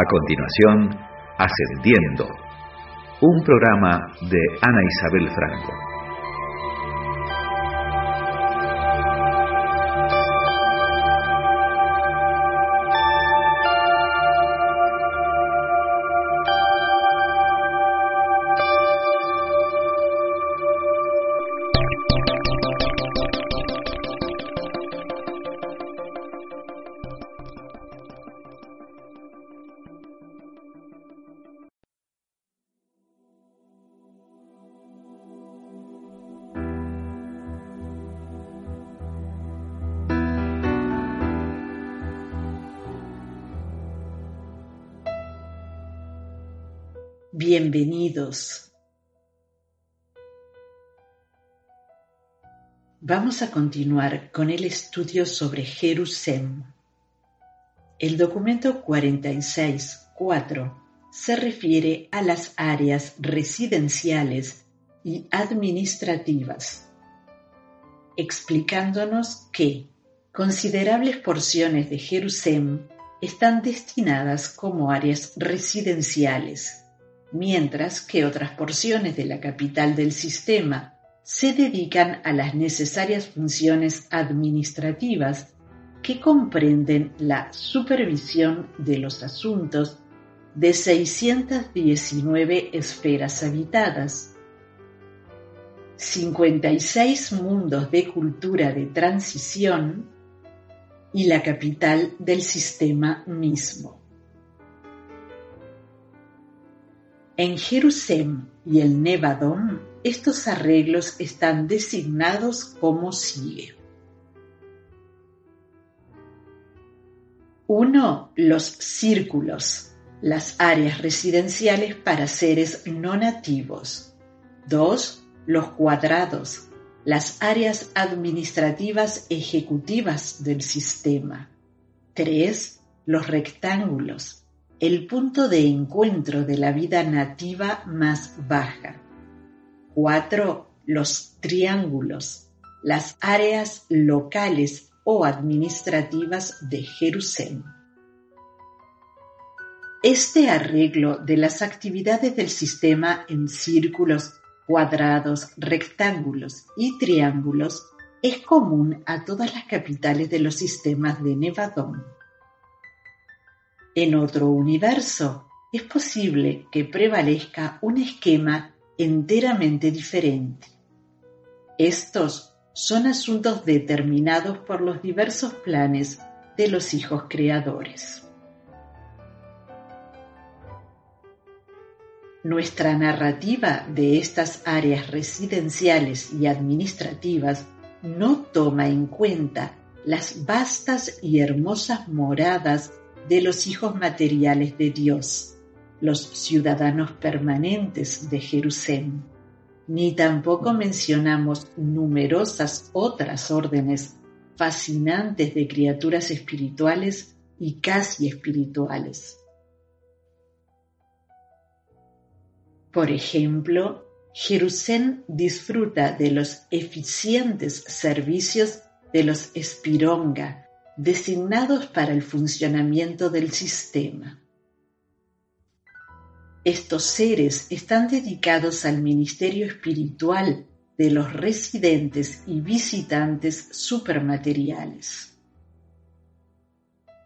A continuación, Ascendiendo, un programa de Ana Isabel Franco. Bienvenidos. Vamos a continuar con el estudio sobre Jerusalén. El documento 46.4 se refiere a las áreas residenciales y administrativas, explicándonos que considerables porciones de Jerusalén están destinadas como áreas residenciales mientras que otras porciones de la capital del sistema se dedican a las necesarias funciones administrativas que comprenden la supervisión de los asuntos de 619 esferas habitadas, 56 mundos de cultura de transición y la capital del sistema mismo. En Jerusalén y el Nevadón, estos arreglos están designados como sigue. 1. Los círculos, las áreas residenciales para seres no nativos. 2. Los cuadrados, las áreas administrativas ejecutivas del sistema. 3. Los rectángulos, el punto de encuentro de la vida nativa más baja. 4. Los triángulos, las áreas locales o administrativas de Jerusalén. Este arreglo de las actividades del sistema en círculos, cuadrados, rectángulos y triángulos es común a todas las capitales de los sistemas de Nevadón. En otro universo, es posible que prevalezca un esquema enteramente diferente. Estos son asuntos determinados por los diversos planes de los hijos creadores. Nuestra narrativa de estas áreas residenciales y administrativas no toma en cuenta las vastas y hermosas moradas de los hijos materiales de Dios, los ciudadanos permanentes de Jerusalén, ni tampoco mencionamos numerosas otras órdenes fascinantes de criaturas espirituales y casi espirituales. Por ejemplo, Jerusalén disfruta de los eficientes servicios de los espironga, designados para el funcionamiento del sistema. Estos seres están dedicados al ministerio espiritual de los residentes y visitantes supermateriales.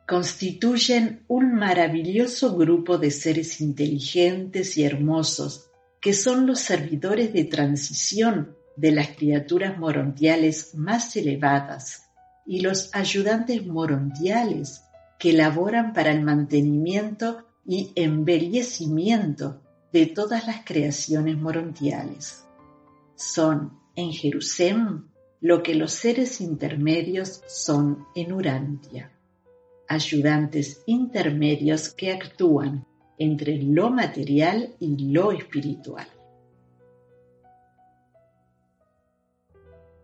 Constituyen un maravilloso grupo de seres inteligentes y hermosos que son los servidores de transición de las criaturas morontiales más elevadas y los ayudantes morontiales que laboran para el mantenimiento y embellecimiento de todas las creaciones morontiales. Son en Jerusalén lo que los seres intermedios son en Urantia, ayudantes intermedios que actúan entre lo material y lo espiritual.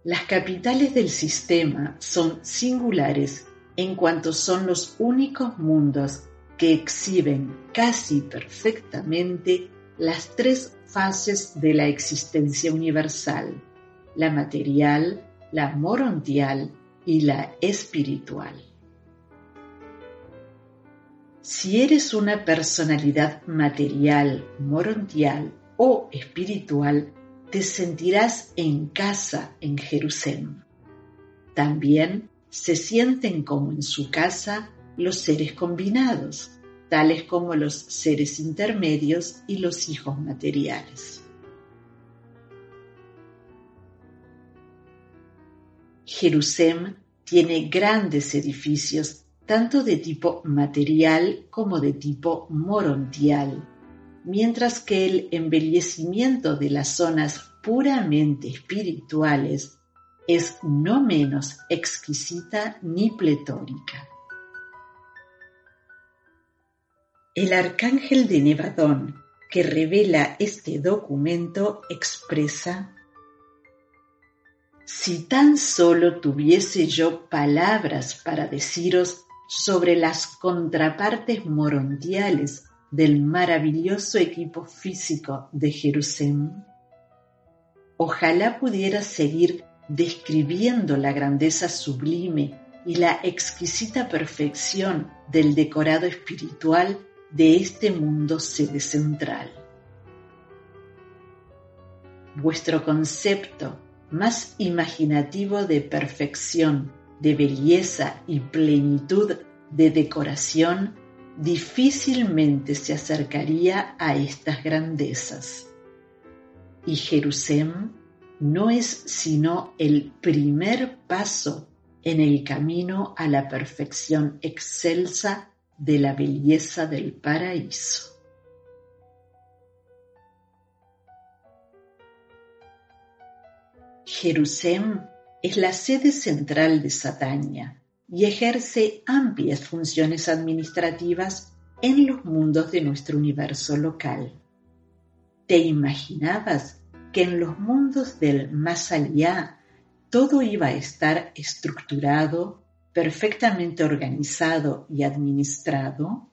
Las capitales del sistema son singulares en cuanto son los únicos mundos que exhiben casi perfectamente las tres fases de la existencia universal, la material, la morontial y la espiritual. Si eres una personalidad material, morontial o espiritual, te sentirás en casa en Jerusalén. También se sienten como en su casa los seres combinados, tales como los seres intermedios y los hijos materiales. Jerusalén tiene grandes edificios tanto de tipo material como de tipo morontial, mientras que el embellecimiento de las zonas puramente espirituales es no menos exquisita ni pletórica. El arcángel de Nevadón que revela este documento expresa Si tan solo tuviese yo palabras para deciros sobre las contrapartes morontiales del maravilloso equipo físico de Jerusalén, ojalá pudiera seguir describiendo la grandeza sublime y la exquisita perfección del decorado espiritual de este mundo sede central. Vuestro concepto más imaginativo de perfección, de belleza y plenitud de decoración difícilmente se acercaría a estas grandezas. Y Jerusalén no es sino el primer paso en el camino a la perfección excelsa de la belleza del paraíso. Jerusalén es la sede central de Satania y ejerce amplias funciones administrativas en los mundos de nuestro universo local. ¿Te imaginabas que en los mundos del más todo iba a estar estructurado, perfectamente organizado y administrado?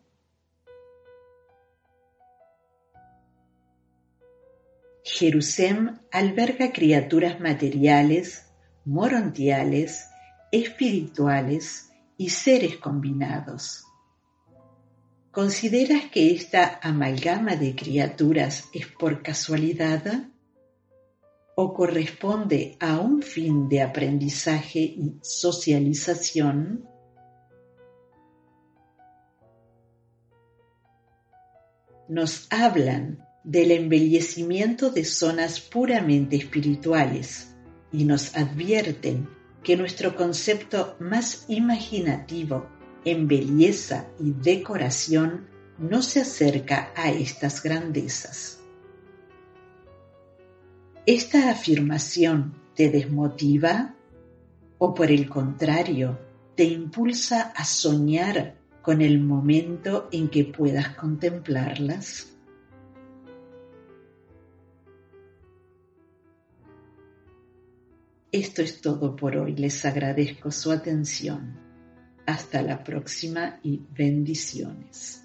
Jerusalén alberga criaturas materiales, morontiales, espirituales y seres combinados. ¿Consideras que esta amalgama de criaturas es por casualidad? ¿O corresponde a un fin de aprendizaje y socialización? Nos hablan del embellecimiento de zonas puramente espirituales y nos advierten que nuestro concepto más imaginativo en belleza y decoración no se acerca a estas grandezas. ¿Esta afirmación te desmotiva o por el contrario te impulsa a soñar con el momento en que puedas contemplarlas? Esto es todo por hoy. Les agradezco su atención. Hasta la próxima y bendiciones.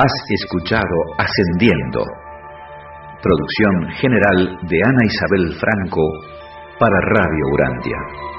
Has escuchado Ascendiendo, producción general de Ana Isabel Franco para Radio Urantia.